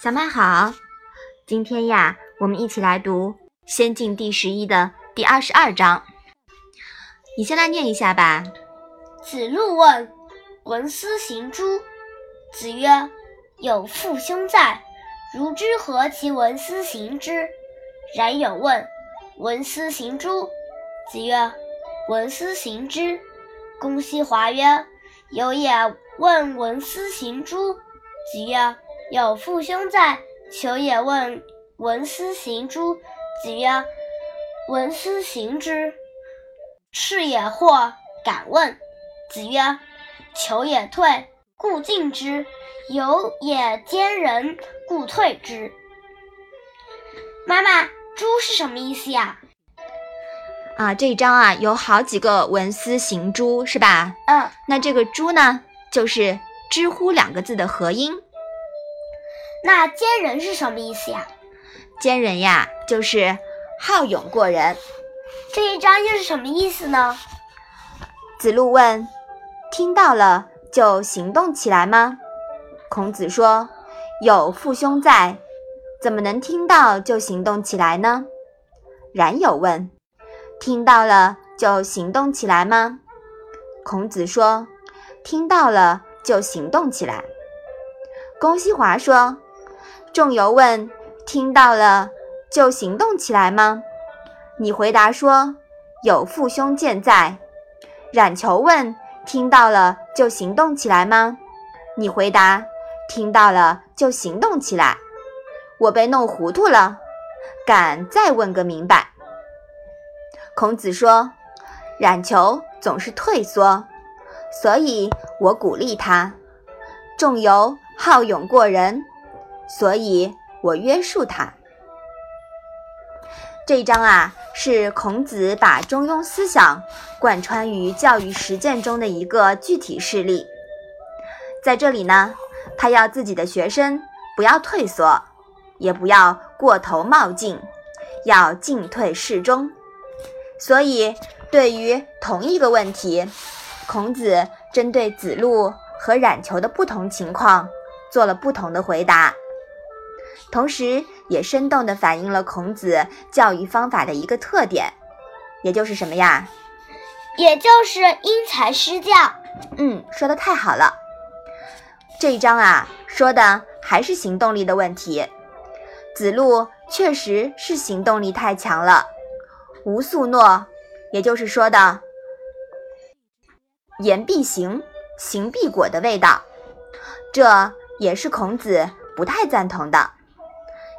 小麦好，今天呀，我们一起来读《仙境》第十一的第二十二章。你先来念一下吧。子路问：“闻斯行诸？”子曰：“有父兄在，如之何其闻斯行之？”冉有问：“闻斯行诸？”子曰：“闻斯行之。”公西华曰：“有也问闻斯行诸？”子曰。有父兄在，求也问闻斯行诸？子曰：闻斯行之。赤也或敢问。子曰：求也退，故进之；有也兼人，故退之。妈妈，诸是什么意思呀？啊，这一章啊有好几个文思行诸，是吧？嗯。那这个诸呢，就是知乎两个字的合音。那坚人是什么意思呀？坚人呀，就是好勇过人。这一章又是什么意思呢？子路问：“听到了就行动起来吗？”孔子说：“有父兄在，怎么能听到就行动起来呢？”冉有问：“听到了就行动起来吗？”孔子说：“听到了就行动起来。”公西华说。仲由问：“听到了就行动起来吗？”你回答说：“有父兄健在。”冉求问：“听到了就行动起来吗？”你回答：“听到了就行动起来。”我被弄糊涂了，敢再问个明白。孔子说：“冉求总是退缩，所以我鼓励他。仲由好勇过人。”所以我约束他。这一章啊，是孔子把中庸思想贯穿于教育实践中的一个具体事例。在这里呢，他要自己的学生不要退缩，也不要过头冒进，要进退适中。所以，对于同一个问题，孔子针对子路和冉求的不同情况，做了不同的回答。同时，也生动地反映了孔子教育方法的一个特点，也就是什么呀？也就是因材施教。嗯，说的太好了。这一章啊，说的还是行动力的问题。子路确实是行动力太强了，无素诺，也就是说的言必行，行必果的味道，这也是孔子不太赞同的。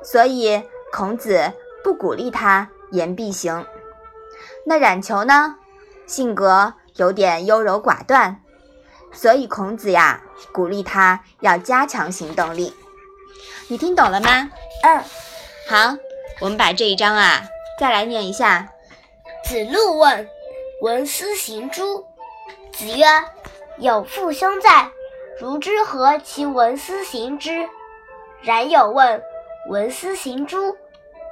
所以孔子不鼓励他言必行。那冉求呢，性格有点优柔寡断，所以孔子呀鼓励他要加强行动力。你听懂了吗？嗯。好，我们把这一章啊再来念一下。子路问：“闻斯行诸？”子曰：“有父兄在，如之何其闻斯行之？”冉有问。闻斯行诸？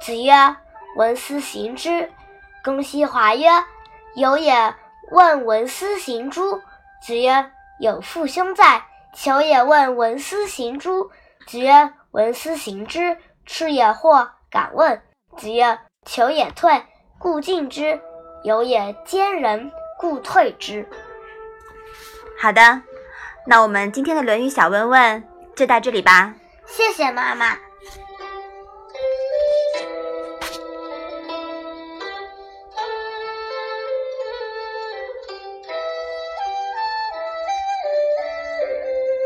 子曰：闻斯行之。公西华曰：有也问闻斯行诸？子曰：有父兄在。求也问闻斯行诸？子曰：闻斯行之。赤也或敢问。子曰：求也退，故进之；有也兼人，故退之。好的，那我们今天的《论语》小问问就到这里吧。谢谢妈妈。